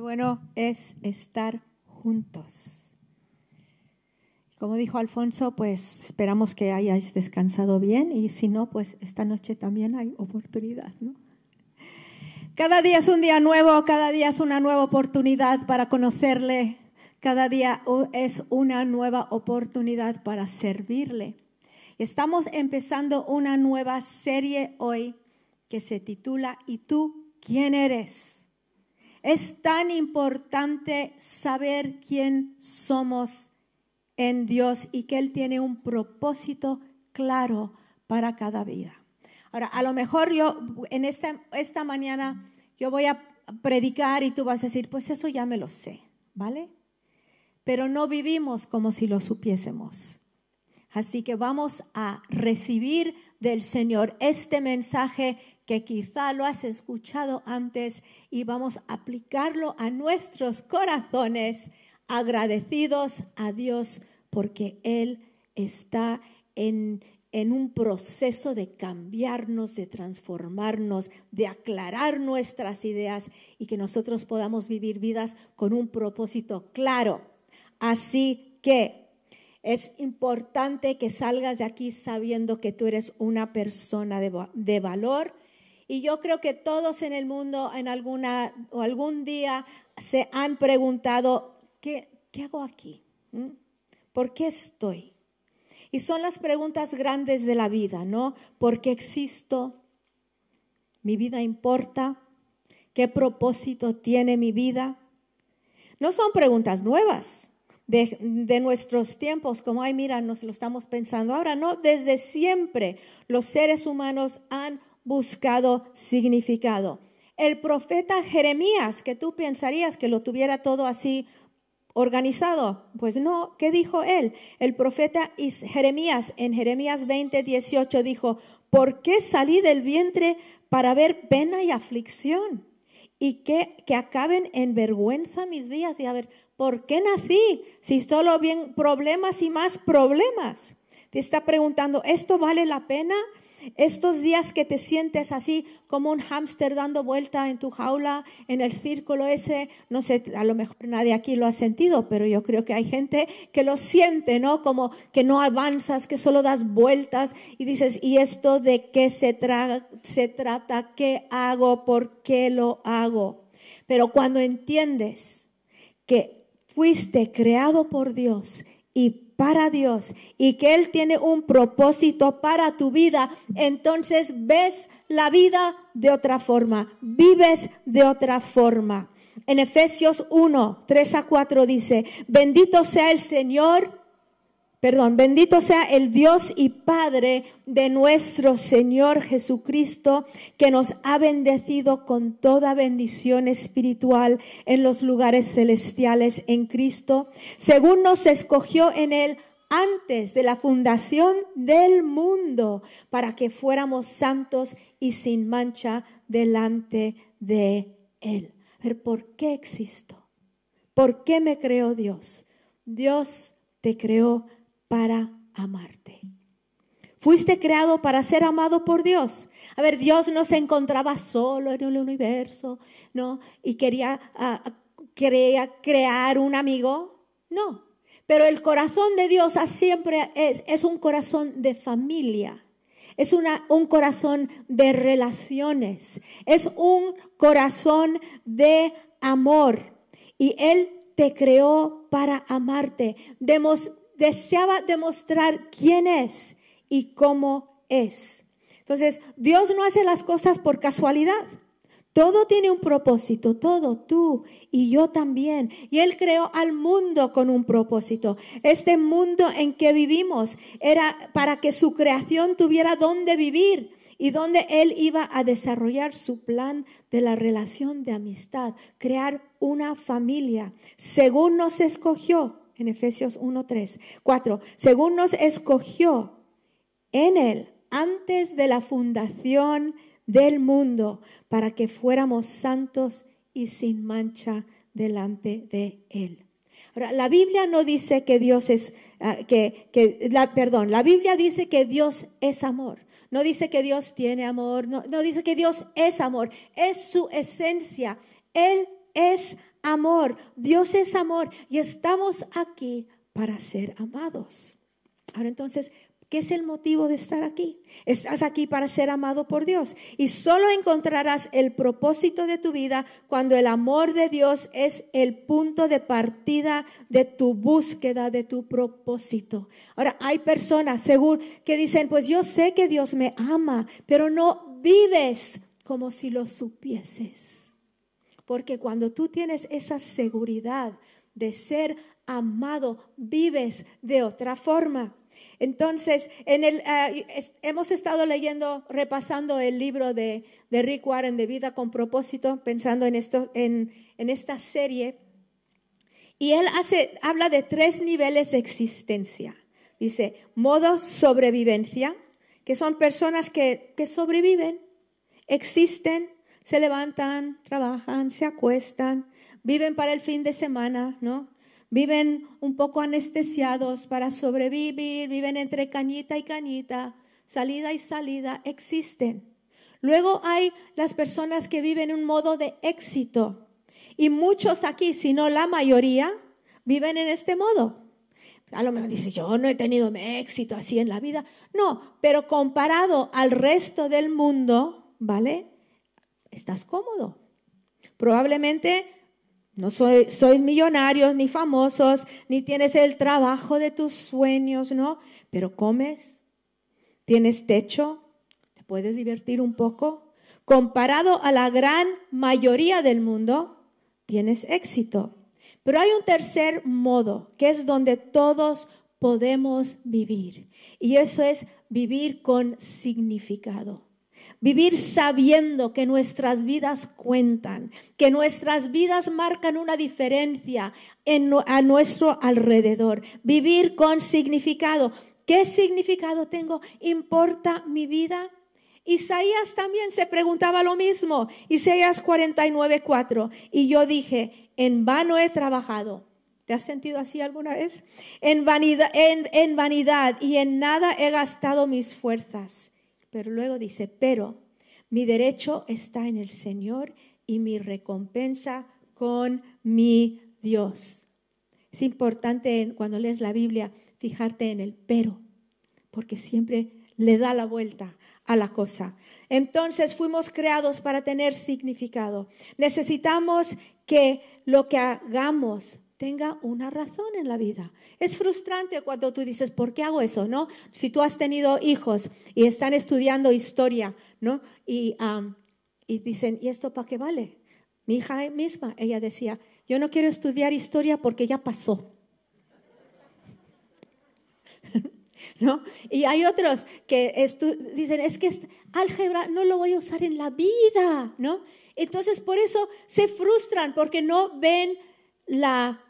bueno es estar juntos. Como dijo Alfonso, pues esperamos que hayáis descansado bien y si no, pues esta noche también hay oportunidad, ¿no? Cada día es un día nuevo, cada día es una nueva oportunidad para conocerle, cada día es una nueva oportunidad para servirle. Estamos empezando una nueva serie hoy que se titula ¿Y tú quién eres? Es tan importante saber quién somos en Dios y que Él tiene un propósito claro para cada vida. Ahora, a lo mejor yo en esta, esta mañana yo voy a predicar y tú vas a decir, pues eso ya me lo sé, ¿vale? Pero no vivimos como si lo supiésemos. Así que vamos a recibir del Señor este mensaje que quizá lo has escuchado antes y vamos a aplicarlo a nuestros corazones agradecidos a Dios porque Él está en, en un proceso de cambiarnos, de transformarnos, de aclarar nuestras ideas y que nosotros podamos vivir vidas con un propósito claro. Así que es importante que salgas de aquí sabiendo que tú eres una persona de, de valor y yo creo que todos en el mundo en alguna o algún día se han preguntado, ¿qué, qué hago aquí? ¿Mm? ¿Por qué estoy? Y son las preguntas grandes de la vida, ¿no? ¿Por qué existo? ¿Mi vida importa? ¿Qué propósito tiene mi vida? No son preguntas nuevas de, de, nuestros tiempos, como, ay, mira, nos lo estamos pensando ahora, no, desde siempre los seres humanos han buscado significado. El profeta Jeremías, que tú pensarías que lo tuviera todo así organizado, pues no, ¿qué dijo él? El profeta Jeremías en Jeremías 20, 18 dijo, ¿por qué salí del vientre para ver pena y aflicción? Y que, que acaben en vergüenza mis días. Y a ver, ¿por qué nací? Si solo bien problemas y más problemas. Te está preguntando, ¿esto vale la pena? Estos días que te sientes así como un hámster dando vuelta en tu jaula, en el círculo ese, no sé, a lo mejor nadie aquí lo ha sentido, pero yo creo que hay gente que lo siente, ¿no? Como que no avanzas, que solo das vueltas y dices, ¿y esto de qué se, se trata? ¿Qué hago? ¿Por qué lo hago? Pero cuando entiendes que fuiste creado por Dios y para Dios y que Él tiene un propósito para tu vida, entonces ves la vida de otra forma, vives de otra forma. En Efesios 1, 3 a 4 dice, bendito sea el Señor Perdón, bendito sea el Dios y Padre de nuestro Señor Jesucristo, que nos ha bendecido con toda bendición espiritual en los lugares celestiales en Cristo, según nos escogió en Él antes de la fundación del mundo, para que fuéramos santos y sin mancha delante de Él. Ver, ¿por qué existo? ¿Por qué me creó Dios? Dios te creó para amarte. Fuiste creado para ser amado por Dios. A ver, Dios no se encontraba solo en el universo, ¿no? Y quería, uh, quería crear un amigo. No. Pero el corazón de Dios siempre es, es un corazón de familia. Es una, un corazón de relaciones. Es un corazón de amor. Y Él te creó para amarte. Demos, deseaba demostrar quién es y cómo es. Entonces, Dios no hace las cosas por casualidad. Todo tiene un propósito, todo, tú y yo también. Y Él creó al mundo con un propósito. Este mundo en que vivimos era para que su creación tuviera dónde vivir y donde Él iba a desarrollar su plan de la relación de amistad, crear una familia, según nos escogió en Efesios 1, 3, 4. Según nos escogió en Él antes de la fundación del mundo para que fuéramos santos y sin mancha delante de Él. Ahora, la Biblia no dice que Dios es, ah, que, que la, perdón, la Biblia dice que Dios es amor. No dice que Dios tiene amor, no, no dice que Dios es amor, es su esencia. Él es amor. Dios es amor y estamos aquí para ser amados. Ahora entonces, ¿Qué es el motivo de estar aquí? Estás aquí para ser amado por Dios y solo encontrarás el propósito de tu vida cuando el amor de Dios es el punto de partida de tu búsqueda, de tu propósito. Ahora, hay personas, seguro, que dicen, pues yo sé que Dios me ama, pero no vives como si lo supieses. Porque cuando tú tienes esa seguridad de ser amado, vives de otra forma. Entonces, ah, hemos estado leyendo, repasando el libro de, Rick Warren de Vida con propósito, pensando en, esto, en, en esta serie. Y él hace, habla de tres niveles de existencia. Dice, modo sobrevivencia, que son personas que, que sobreviven, existen, se levantan, trabajan, se acuestan, viven para el fin de semana, ¿no? viven un poco anestesiados para sobrevivir, viven entre cañita y cañita, salida y salida, existen. Luego hay las personas que viven un modo de éxito. Y muchos aquí, si no la mayoría, viven en este modo. A lo mejor dice, yo no he tenido éxito así en la vida. No, pero comparado al resto del mundo, ¿vale? Estás cómodo. Probablemente no sois millonarios ni famosos, ni tienes el trabajo de tus sueños, ¿no? Pero comes, tienes techo, te puedes divertir un poco. Comparado a la gran mayoría del mundo, tienes éxito. Pero hay un tercer modo, que es donde todos podemos vivir. Y eso es vivir con significado. Vivir sabiendo que nuestras vidas cuentan, que nuestras vidas marcan una diferencia a nuestro alrededor. Vivir con significado. ¿Qué significado tengo? ¿Importa mi vida? Isaías también se preguntaba lo mismo. Isaías 49, 4. Y yo dije, en vano he trabajado. ¿Te has sentido así alguna vez? En vanidad, en vanidad y en nada he gastado mis fuerzas. Pero luego dice, pero mi derecho está en el Señor y mi recompensa con mi Dios. Es importante cuando lees la Biblia fijarte en el pero, porque siempre le da la vuelta a la cosa. Entonces fuimos creados para tener significado. Necesitamos que lo que hagamos tenga una razón en la vida. Es frustrante cuando tú dices, ¿por qué hago eso? ¿No? Si tú has tenido hijos y están estudiando historia, ¿no? Y, y dicen, ¿y esto para qué vale? Mi hija misma, ella decía, yo no quiero estudiar historia porque ya pasó. ¿No? Y hay otros que dicen, es que álgebra no lo voy a usar en la vida, ¿no? Entonces por eso se frustran porque no ven la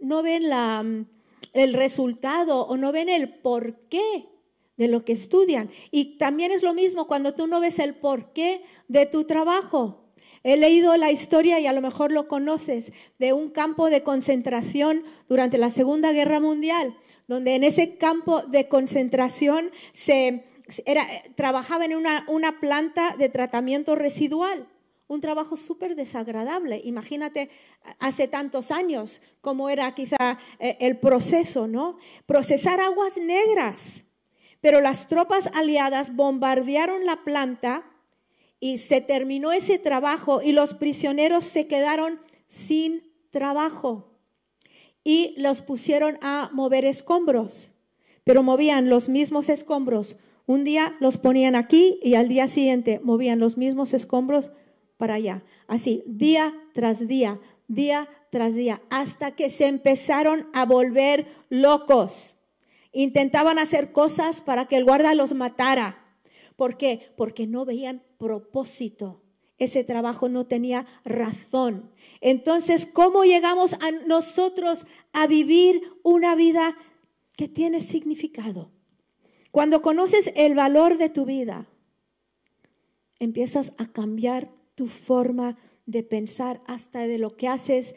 no ven la, mm, el resultado o no ven el porqué de lo que estudian. Y también es lo mismo cuando tú no ves el porqué de tu trabajo. He leído la historia y a lo mejor lo conoces de un campo de concentración durante la Segunda Guerra Mundial, donde en ese campo de concentración se era, trabajaba en una, una planta de tratamiento residual un trabajo súper desagradable. Imagínate hace tantos años cómo era quizá eh, el proceso, ¿no? Procesar aguas negras. Pero las tropas aliadas bombardearon la planta y se terminó ese trabajo y los prisioneros se quedaron sin trabajo y los pusieron a mover escombros, pero movían los mismos escombros. Un día los ponían aquí y al día siguiente movían los mismos escombros para allá. Así, día tras día, día tras día, hasta que se empezaron a volver locos. Intentaban hacer cosas para que el guarda los matara. ¿Por qué? Porque no veían propósito. Ese trabajo no tenía razón. Entonces, ¿cómo llegamos a nosotros a vivir una vida que tiene significado? Cuando conoces el valor de tu vida, empiezas a cambiar tu forma de pensar, hasta de lo que haces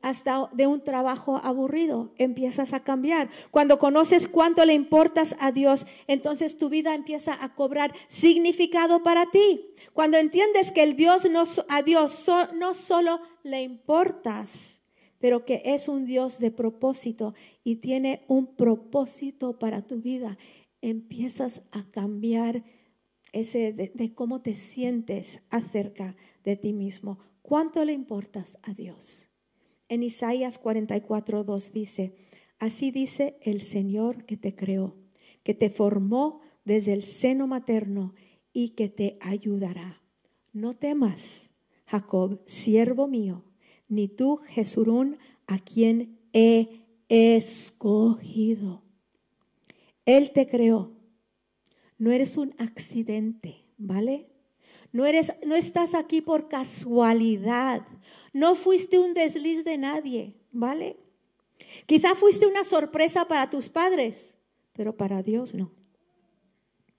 hasta de un trabajo aburrido, empiezas a cambiar. Cuando conoces cuánto le importas a Dios, entonces tu vida empieza a cobrar significado para ti. Cuando entiendes que el Dios no, a Dios no solo le importas, pero que es un Dios de propósito y tiene un propósito para tu vida, empiezas a cambiar ese de cómo te sientes acerca de ti mismo. ¿Cuánto le importas a Dios? En Isaías 44, 2 dice, así dice el Señor que te creó, que te formó desde el seno materno y que te ayudará. No temas, Jacob, siervo mío, ni tú, Jesurún, a quien he escogido. Él te creó. No eres un accidente, ¿vale? No, eres, no estás aquí por casualidad. No fuiste un desliz de nadie, ¿vale? Quizá fuiste una sorpresa para tus padres, pero para Dios no.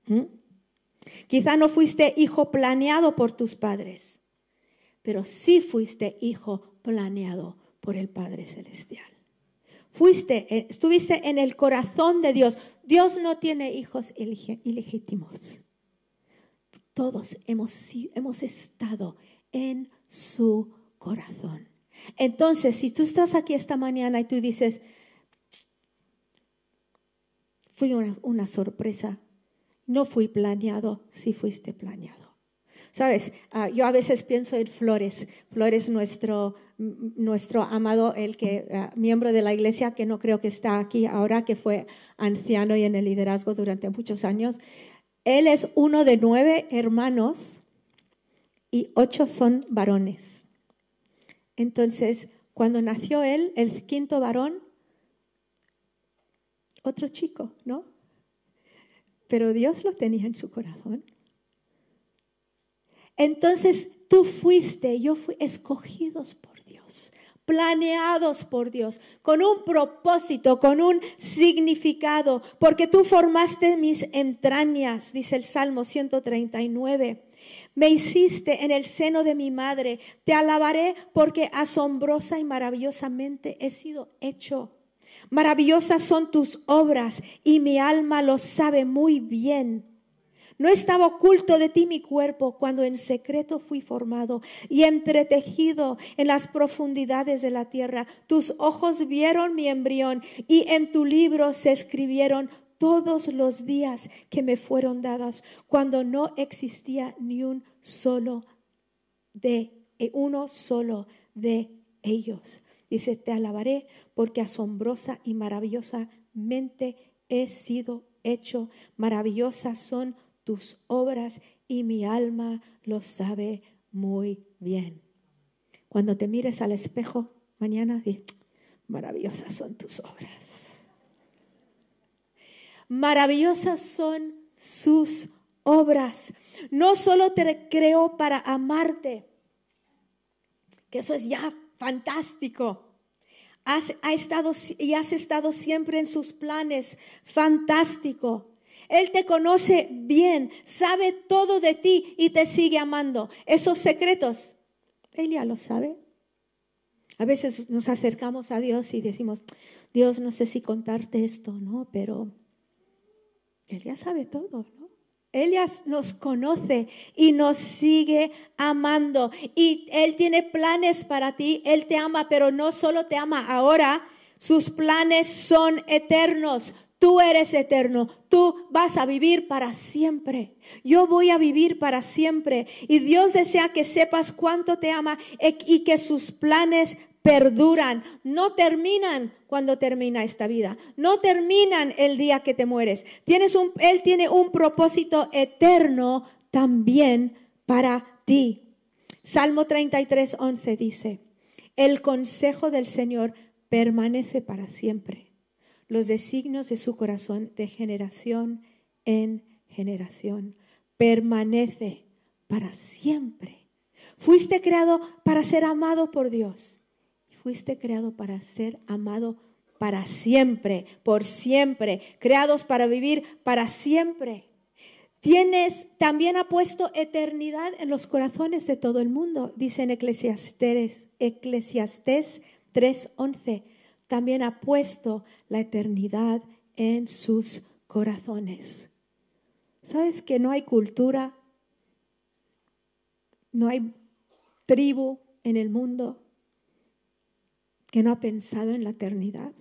¿Mm? Quizá no fuiste hijo planeado por tus padres, pero sí fuiste hijo planeado por el Padre Celestial. Fuiste, eh, estuviste en el corazón de Dios. Dios no tiene hijos ilegítimos todos hemos, hemos estado en su corazón. Entonces, si tú estás aquí esta mañana y tú dices, fui una, sorpresa, no fui planeado, sí fuiste planeado. Sabes, ah, yo a veces pienso en Flores. Flores, nuestro, nuestro amado, el que ah, miembro de la iglesia, que no creo que está aquí ahora, que fue anciano y en el liderazgo durante muchos años. Él es uno de nueve hermanos y ocho son varones. Entonces, cuando nació él, el quinto varón, otro chico, ¿no? Pero Dios lo tenía en su corazón. Entonces, tú fuiste, yo fui escogidos por Dios planeados por Dios, con un propósito, con un significado, porque tú formaste mis entrañas, dice el Salmo 139. Me hiciste en el seno de mi madre, te alabaré porque asombrosa y maravillosamente he sido hecho. Maravillosas son tus obras y mi alma lo sabe muy bien. No estaba oculto de ti mi cuerpo cuando en secreto fui formado y entretejido en las profundidades de la tierra. Tus ojos vieron mi embrión y en tu libro se escribieron todos los días que me fueron dados cuando no existía ni un solo de eh, uno solo de ellos. Dice, te alabaré porque asombrosa y maravillosamente he sido hecho. Maravillosas son tus obras y mi alma lo sabe muy bien. Cuando te mires al espejo mañana, di, maravillosas son tus obras. Maravillosas son sus obras. No solo te creó para amarte, que eso es ya fantástico. Has, ha estado, y has estado siempre en sus planes, fantástico. Él te conoce bien, sabe todo de ti y te sigue amando. Esos secretos, Él ya lo sabe. A veces nos acercamos a Dios y decimos, Dios, no sé si contarte esto, ¿no? Pero Él sabe todo, ¿no? Él nos conoce y nos sigue amando. Y Él tiene planes para ti. Él te ama, pero no solo te ama ahora. Sus planes son eternos. Tú eres eterno, tú vas a vivir para siempre. Yo voy a vivir para siempre. Y Dios desea que sepas cuánto te ama y que sus planes perduran, no terminan cuando termina esta vida, no terminan el día que te mueres. Él tiene un propósito eterno también para ti. Salmo 33, 11 dice, el consejo del Señor permanece para siempre los designios de su corazón de generación en generación. Permanece para siempre. Fuiste creado para ser amado por Dios. Fuiste creado para ser amado para siempre, por siempre, creados para vivir para siempre. Tienes, también ha puesto eternidad en los corazones de todo el mundo, dice en Eclesiastes, Eclesiastes 3:11 también ha puesto la eternidad en sus corazones. ¿Sabes que no hay cultura, no hay tribu en el mundo que no ha pensado en la eternidad?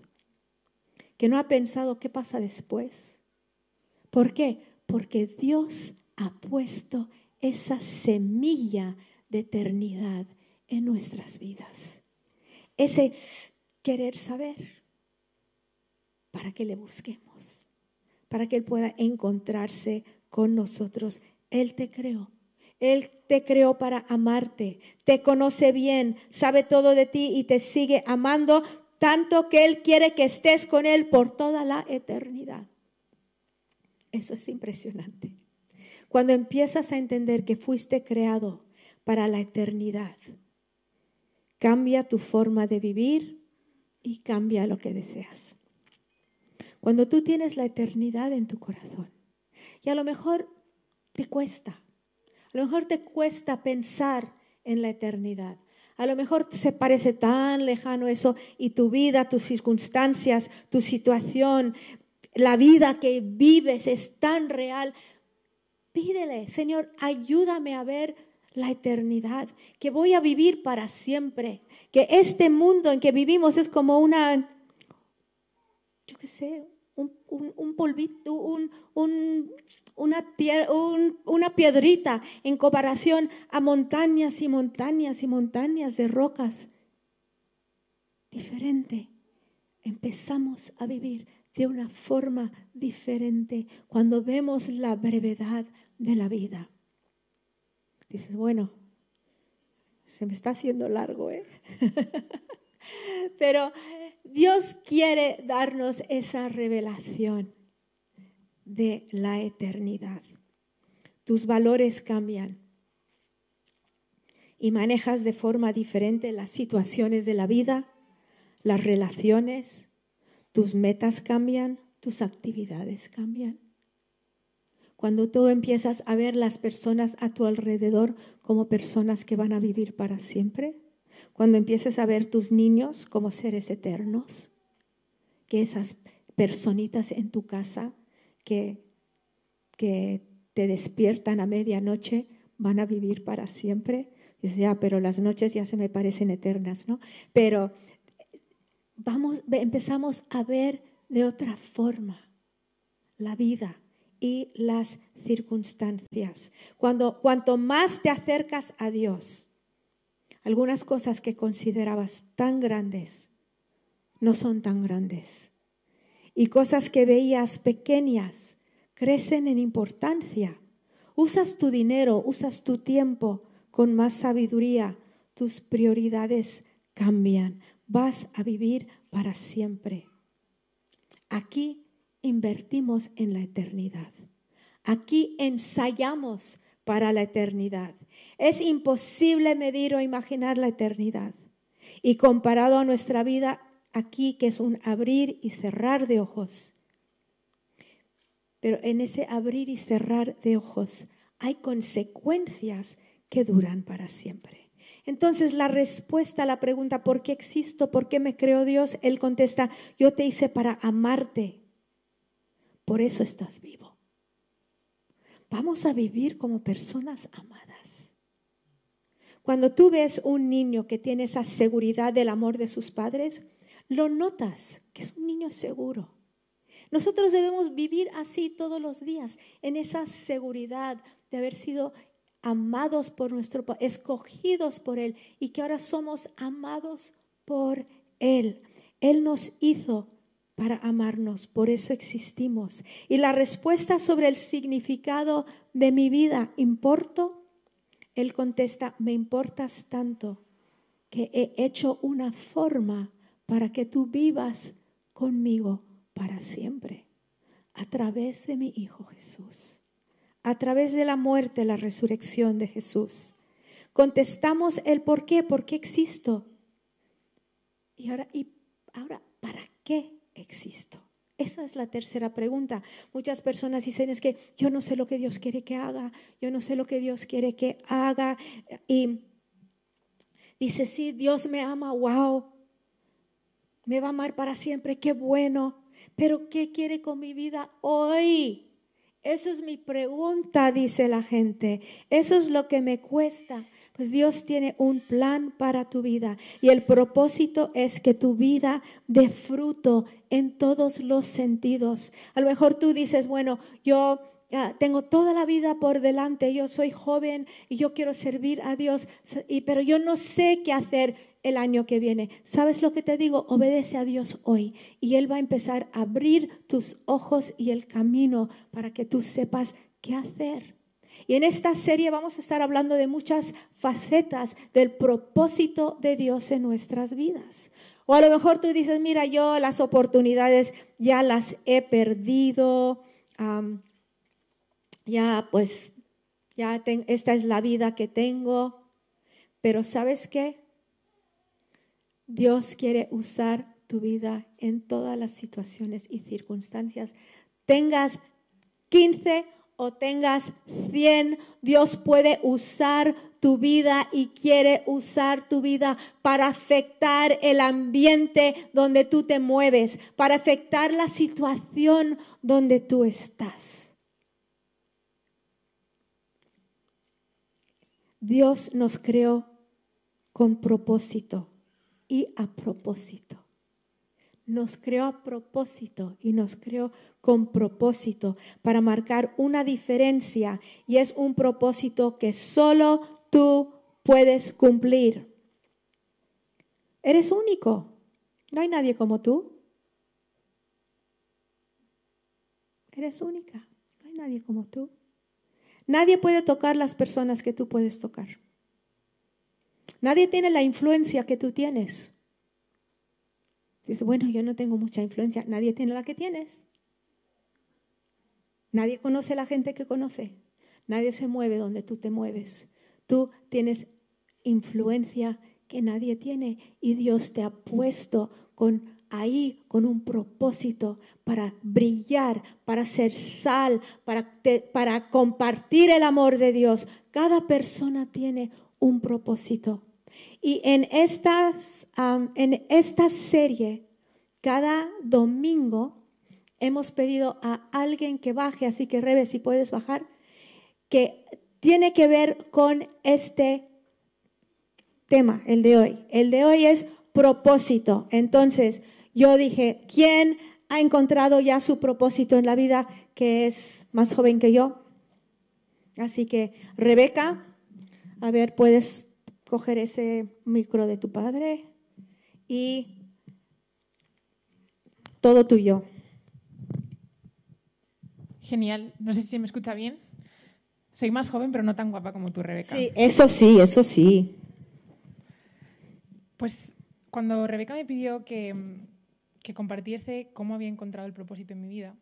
Que no ha pensado qué pasa después. ¿Por qué? Porque Dios ha puesto esa semilla de eternidad en nuestras vidas. Ese querer saber para que le busquemos, para que Él pueda encontrarse con nosotros. Él te creó. Él te creó para amarte, te conoce bien, sabe todo de ti y te sigue amando tanto que Él quiere que estés con Él por toda la eternidad. Eso es impresionante. Cuando empiezas a entender que fuiste creado para la eternidad, cambia tu forma de vivir y cambia lo que deseas. Cuando tú tienes la eternidad en tu corazón, y a lo mejor te cuesta, a lo mejor te cuesta pensar en la eternidad. A lo mejor se parece tan lejano eso y tu vida, tus circunstancias, tu situación, la vida que vives es tan real. Pídele, Señor, ayúdame a ver la eternidad, que voy a vivir para siempre, que este mundo en que vivimos es como una, yo qué sé, un, un, polvito, un, una, una piedrita en comparación a montañas y montañas y montañas de rocas. Diferente. Empezamos a vivir de una forma diferente cuando vemos la brevedad de la vida. Dices, bueno, se me está haciendo largo, ¿eh? Pero Dios quiere darnos esa revelación de la eternidad. Tus valores cambian y manejas de forma diferente las situaciones de la vida, las relaciones, tus metas cambian, tus actividades cambian. Cuando tú empiezas a ver las personas a tu alrededor como personas que van a vivir para siempre, cuando empiezas a ver tus niños como seres eternos, que esas personitas en tu casa que, que te despiertan a medianoche van a vivir para siempre. Dices, ya, pero las noches ya se me parecen eternas, ¿no? Pero vamos, empezamos a ver de otra forma la vida y las circunstancias. Cuando, cuanto más te acercas a Dios, algunas cosas que considerabas tan grandes no son tan grandes. Y cosas que veías pequeñas crecen en importancia. Usas tu dinero, usas tu tiempo con más sabiduría. Tus prioridades cambian. Vas a vivir para siempre. Aquí invertimos en la eternidad. Aquí ensayamos para la eternidad. Es imposible medir o imaginar la eternidad. Y comparado a nuestra vida aquí, que es un abrir y cerrar de ojos, pero en ese abrir y cerrar de ojos hay consecuencias que duran para siempre. Entonces la respuesta a la pregunta, ¿por qué existo? ¿Por qué me creó Dios? Él contesta, yo te hice para amarte. Por eso estás vivo. Vamos a vivir como personas amadas. Cuando tú ves un niño que tiene esa seguridad del amor de sus padres, lo notas que es un niño seguro. Nosotros debemos vivir así todos los días, en esa seguridad de haber sido amados por nuestro escogidos por Él y que ahora somos amados por Él. Él nos hizo para amarnos, por eso existimos. Y la respuesta sobre el significado de mi vida, ¿importo? Él contesta, me importas tanto que he hecho una forma para que tú vivas conmigo para siempre, a través de mi Hijo Jesús, a través de la muerte, la resurrección de Jesús. Contestamos el por qué, por qué existo. Y ahora, y ahora ¿para qué existo? Esa es la tercera pregunta. Muchas personas dicen es que yo no sé lo que Dios quiere que haga, yo no sé lo que Dios quiere que haga. Y dice, sí, Dios me ama, wow. me va a amar para siempre, qué bueno. Pero ¿qué quiere con mi vida hoy? Esa es mi pregunta, dice la gente. Eso es lo que me cuesta. Pues Dios tiene un plan para tu vida y el propósito es que tu vida dé fruto en todos los sentidos. A lo mejor tú dices, bueno, yo tengo toda la vida por delante, yo soy joven y yo quiero servir a Dios, pero yo no sé qué hacer el año que viene. ¿Sabes lo que te digo? Obedece a Dios hoy y Él va a empezar a abrir tus ojos y el camino para que tú sepas qué hacer. Y en esta serie vamos a estar hablando de muchas facetas del propósito de Dios en nuestras vidas. O a lo mejor tú dices, mira, yo las oportunidades ya las he perdido, ya pues, ya esta es la vida que tengo, pero ¿sabes qué? Dios quiere usar tu vida en todas las situaciones y circunstancias. Tengas 15 o tengas 100, Dios puede usar tu vida y quiere usar tu vida para afectar el ambiente donde tú te mueves, para afectar la situación donde tú estás. Dios nos creó con propósito y a propósito. Nos creó a propósito y nos creó con propósito para marcar una diferencia y es un propósito que solo tú puedes cumplir. Eres único. No hay nadie como tú. Eres única. No hay nadie como tú. Nadie puede tocar las personas que tú puedes tocar. Nadie tiene la influencia que tú tienes. Dice, bueno, yo no tengo mucha influencia. Nadie tiene la que tienes. Nadie conoce la gente que conoce. Nadie se mueve donde tú te mueves. Tú tienes influencia que nadie tiene y Dios te ha puesto con ahí con un propósito para brillar, para ser sal, para, para compartir el amor de Dios. Cada persona tiene un propósito. Y en, estas, en esta serie, cada domingo, hemos pedido a alguien que baje, así que Rebe, si puedes bajar, que tiene que ver con este tema, el de hoy. El de hoy es propósito. Entonces, yo dije, ¿quién ha encontrado ya su propósito en la vida que es más joven que yo? Así que, Rebeca, a ver, puedes coger ese micro de tu padre y todo tuyo. Genial. No sé si se me escucha bien. Soy más joven, pero no tan guapa como tú, Rebeca. Sí, eso sí, eso sí. Pues cuando Rebeca me pidió que, que compartiese cómo había encontrado el propósito en mi vida,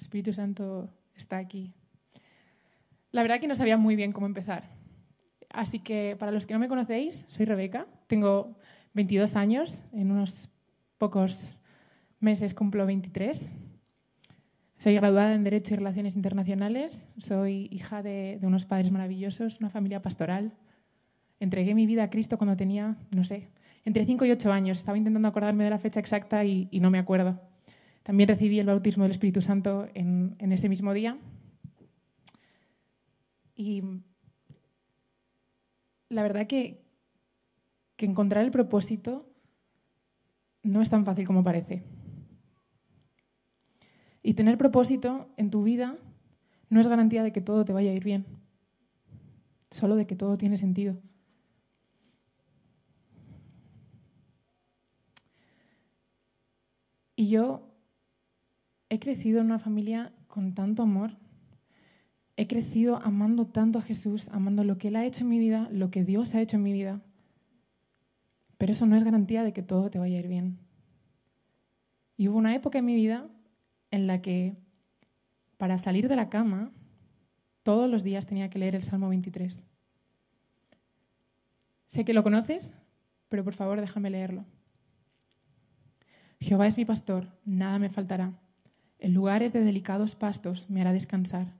Espíritu Santo está aquí. La verdad que no sabía muy bien cómo empezar. Así que para los que no me conocéis, soy Rebeca, tengo 22 años, en unos pocos meses cumplo 23. Soy graduada en Derecho y Relaciones Internacionales, soy hija de, unos padres maravillosos, una familia pastoral. Entregué mi vida a Cristo cuando tenía, no sé, entre 5 y 8 años. Estaba intentando acordarme de la fecha exacta y, no me acuerdo. También recibí el bautismo del Espíritu Santo en ese mismo día y la verdad que, que encontrar el propósito no es tan fácil como parece. Y tener propósito en tu vida no es garantía de que todo te vaya a ir bien, solo de que todo tiene sentido. Y yo he crecido en una familia con tanto amor he crecido amando tanto a Jesús, amando lo que Él ha hecho en mi vida, lo que Dios ha hecho en mi vida. Pero eso no es garantía de que todo te vaya a ir bien. Y hubo una época en mi vida en la que para salir de la cama todos los días tenía que leer el Salmo 23. Sé que lo conoces, pero por favor déjame leerlo. Jehová es mi pastor, nada me faltará. En lugares de delicados pastos me hará descansar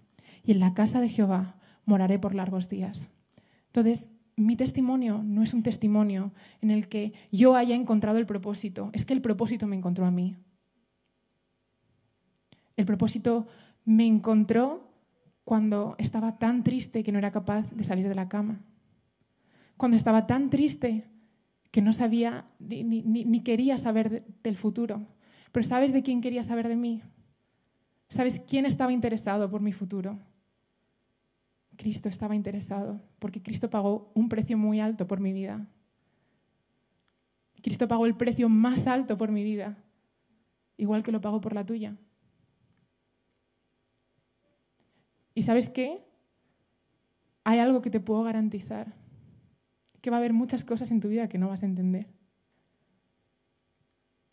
Y en la casa de Jehová moraré por largos días. Entonces, mi testimonio no es un testimonio en el que yo haya encontrado el propósito, es que el propósito me encontró a mí. El propósito me encontró cuando estaba tan triste que no era capaz de salir de la cama. Cuando estaba tan triste que no sabía ni, quería saber del futuro. Pero ¿sabes de quién quería saber de mí? ¿Sabes quién estaba interesado por mi futuro? Cristo estaba interesado, porque Cristo pagó un precio muy alto por mi vida. Cristo pagó el precio más alto por mi vida, igual que lo pagó por la tuya. ¿Y sabes qué? Hay algo que te puedo garantizar, que va a haber muchas cosas en tu vida que no vas a entender,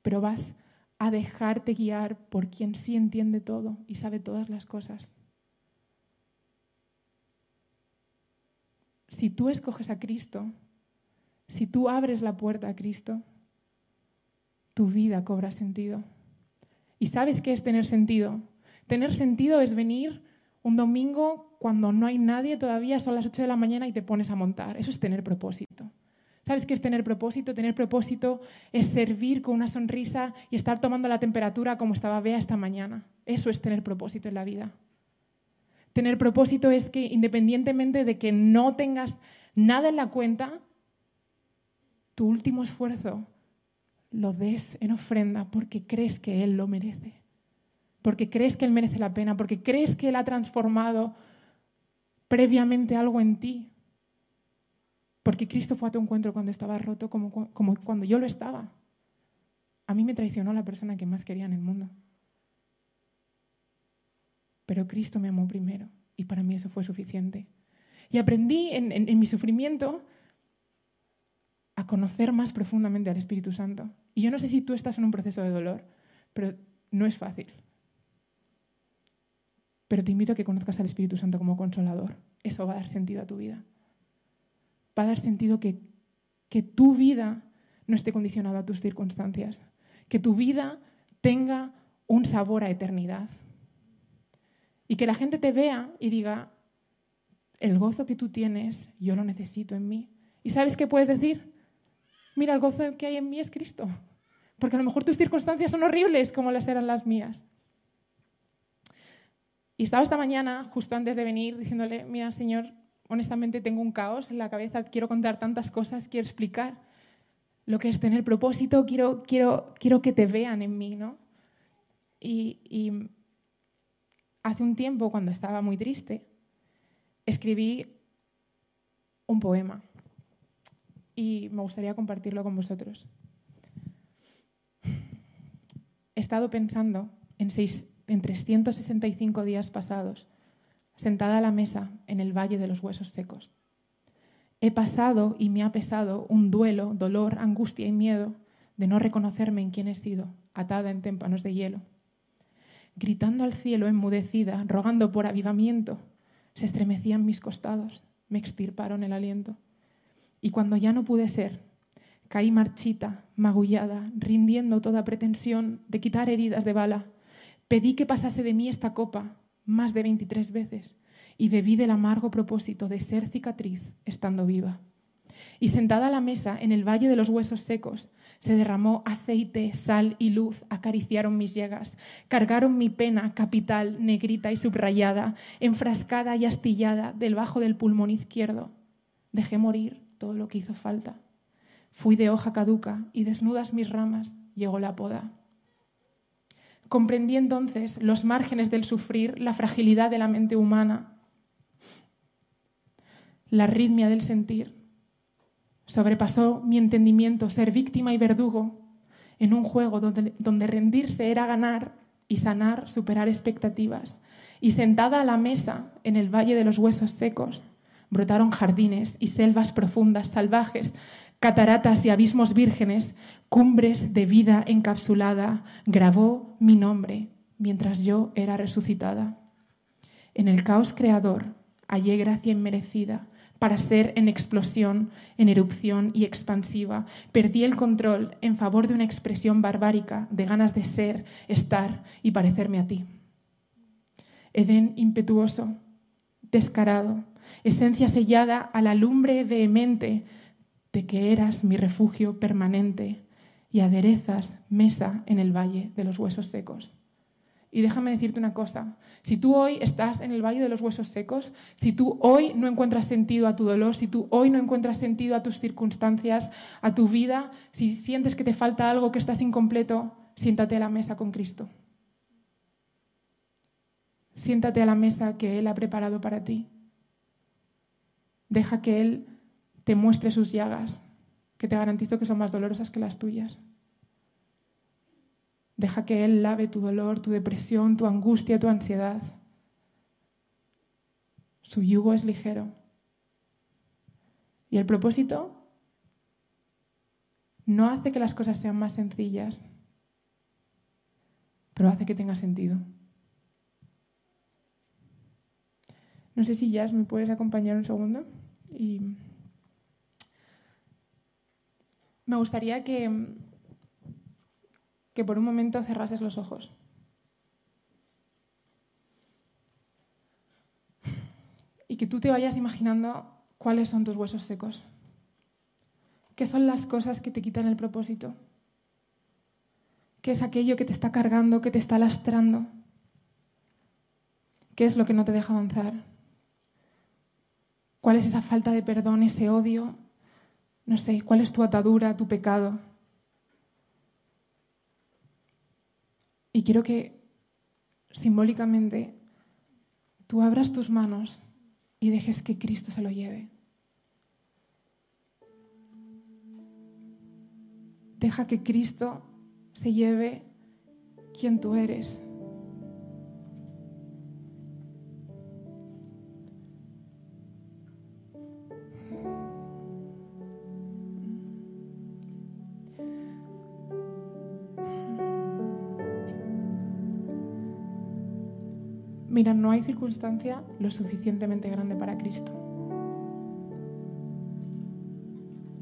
pero vas a dejarte guiar por quien sí entiende todo y sabe todas las cosas. Si tú escoges a Cristo, si tú abres la puerta a Cristo, tu vida cobra sentido. ¿Y sabes qué es tener sentido? Tener sentido es venir un domingo cuando no hay nadie todavía, son las 8 de la mañana y te pones a montar. Eso es tener propósito. ¿Sabes qué es tener propósito? Tener propósito es servir con una sonrisa y estar tomando la temperatura como estaba Bea esta mañana. Eso es tener propósito en la vida. Tener propósito es que independientemente de que no tengas nada en la cuenta, tu último esfuerzo lo des en ofrenda porque crees que Él lo merece porque crees que Él merece la pena, porque crees que Él ha transformado previamente algo en ti. Porque Cristo fue a tu encuentro cuando estaba roto, como, como cuando yo lo estaba. A mí me traicionó la persona que más quería en el mundo. Pero Cristo me amó primero y para mí eso fue suficiente. Y aprendí en, mi sufrimiento a conocer más profundamente al Espíritu Santo. Y yo no sé si tú estás en un proceso de dolor, pero no es fácil. Pero te invito a que conozcas al Espíritu Santo como consolador. Eso va a dar sentido a tu vida. Va a dar sentido que tu vida no esté condicionada a tus circunstancias. Que tu vida tenga un sabor a eternidad. Y que la gente te vea y diga, el gozo que tú tienes, yo lo necesito en mí. ¿Y sabes qué puedes decir? Mira, el gozo que hay en mí es Cristo. Porque a lo mejor tus circunstancias son horribles como las eran las mías. Y estaba esta mañana, justo antes de venir, diciéndole, mira, Señor, honestamente tengo un caos en la cabeza, quiero contar tantas cosas, quiero explicar lo que es tener propósito, quiero, quiero, quiero que te vean en mí, ¿no? Y, y hace un tiempo, cuando estaba muy triste, escribí un poema y me gustaría compartirlo con vosotros. He estado pensando en seis, en 365 días pasados, sentada a la mesa en el valle de los huesos secos. He pasado y me ha pesado un duelo, dolor, angustia y miedo de no reconocerme en quién he sido, atada en témpanos de hielo. Gritando al cielo enmudecida, rogando por avivamiento, se estremecían mis costados, me extirparon el aliento. Y cuando ya no pude ser, caí marchita, magullada, rindiendo toda pretensión de quitar heridas de bala Pedí que pasase de mí esta copa más de 23 veces y bebí del amargo propósito de ser cicatriz estando viva. Y sentada a la mesa en el valle de los huesos secos, se derramó aceite, sal y luz, acariciaron mis llagas, cargaron mi pena capital, negrita y subrayada, enfrascada y astillada del bajo del pulmón izquierdo. Dejé morir todo lo que hizo falta. Fui de hoja caduca y desnudas mis ramas llegó la poda. Comprendí entonces los márgenes del sufrir, la fragilidad de la mente humana, la arritmia del sentir. Sobrepasó mi entendimiento ser víctima y verdugo en un juego donde, donde rendirse era ganar y sanar, superar expectativas. Y sentada a la mesa en el valle de los huesos secos, Brotaron jardines y selvas profundas, salvajes, cataratas y abismos vírgenes, cumbres de vida encapsulada, grabó mi nombre mientras yo era resucitada. En el caos creador hallé gracia inmerecida para ser en explosión, en erupción y expansiva. Perdí el control en favor de una expresión barbárica de ganas de ser, estar y parecerme a ti. Edén impetuoso, descarado, esencia sellada a la lumbre vehemente de que eras mi refugio permanente y aderezas mesa en el valle de los huesos secos. Y déjame decirte una cosa, si tú hoy estás en el valle de los huesos secos, si tú hoy no encuentras sentido a tu dolor, si tú hoy no encuentras sentido a tus circunstancias, a tu vida, si sientes que te falta algo, que estás incompleto, siéntate a la mesa con Cristo. Siéntate a la mesa que Él ha preparado para ti. Deja que Él te muestre sus llagas, que te garantizo que son más dolorosas que las tuyas. Deja que Él lave tu dolor, tu depresión, tu angustia, tu ansiedad. Su yugo es ligero. Y el propósito no hace que las cosas sean más sencillas, pero hace que tenga sentido. No sé si Jazz me puedes acompañar un segundo. Y me gustaría que que por un momento cerrases los ojos. Y que tú te vayas imaginando cuáles son tus huesos secos. ¿Qué son las cosas que te quitan el propósito? ¿Qué es aquello que te está cargando, que te está lastrando? ¿Qué es lo que no te deja avanzar? ¿Cuál es esa falta de perdón, ese odio? No sé, ¿cuál es tu atadura, tu pecado? Y quiero que simbólicamente tú abras tus manos y dejes que Cristo se lo lleve. Deja que Cristo se lleve quien tú eres. Mira, no hay circunstancia lo suficientemente grande para Cristo.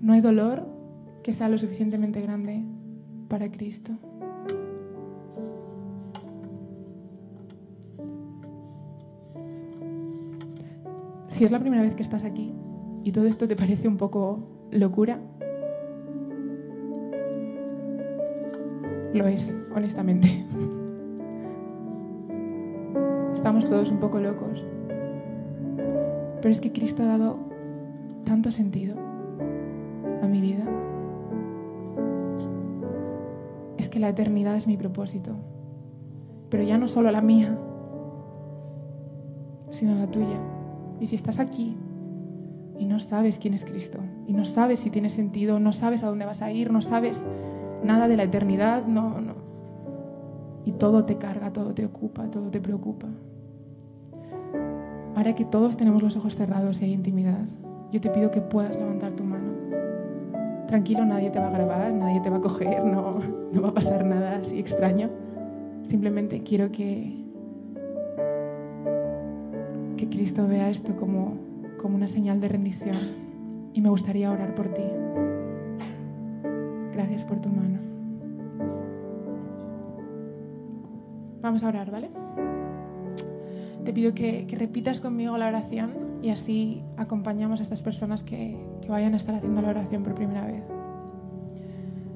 No hay dolor que sea lo suficientemente grande para Cristo. Si es la primera vez que estás aquí y todo esto te parece un poco locura, lo es, honestamente estamos todos un poco locos. Pero es que Cristo ha dado tanto sentido a mi vida. Es que la eternidad es mi propósito. Pero ya no solo la mía, sino la tuya. Y si estás aquí y no sabes quién es Cristo, y no sabes si tiene sentido, no sabes a dónde vas a ir, no sabes nada de la eternidad, no, no. Y todo te carga, todo te ocupa, todo te preocupa. Ahora que todos tenemos los ojos cerrados y hay intimidad, yo te pido que puedas levantar tu mano. Tranquilo, nadie te va a grabar, nadie te va a coger, no, no va a pasar nada así extraño. Simplemente quiero que, que Cristo vea esto como, como una señal de rendición y me gustaría orar por ti. Gracias por tu mano. Vamos a orar, ¿vale? Te pido que, repitas conmigo la oración y así acompañamos a estas personas que, que vayan a estar haciendo la oración por primera vez.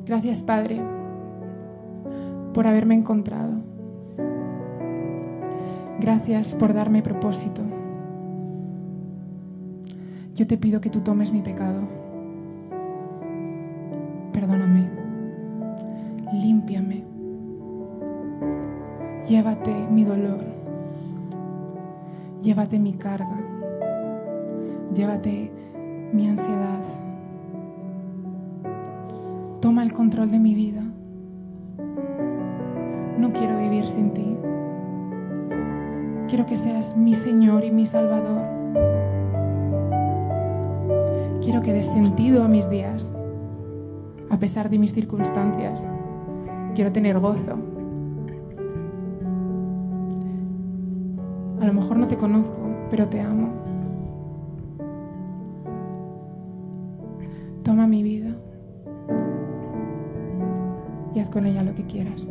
Gracias, Padre, por haberme encontrado. Gracias por darme propósito. Yo te pido que tú tomes mi pecado. Perdóname. Límpiame. Llévate mi dolor Llévate mi carga, llévate mi ansiedad. Toma el control de mi vida. No quiero vivir sin ti. Quiero que seas mi Señor y mi Salvador. Quiero que des sentido a mis días, a pesar de mis circunstancias. Quiero tener gozo. Lo mejor no te conozco, pero te amo. Toma mi vida y haz con ella lo que quieras.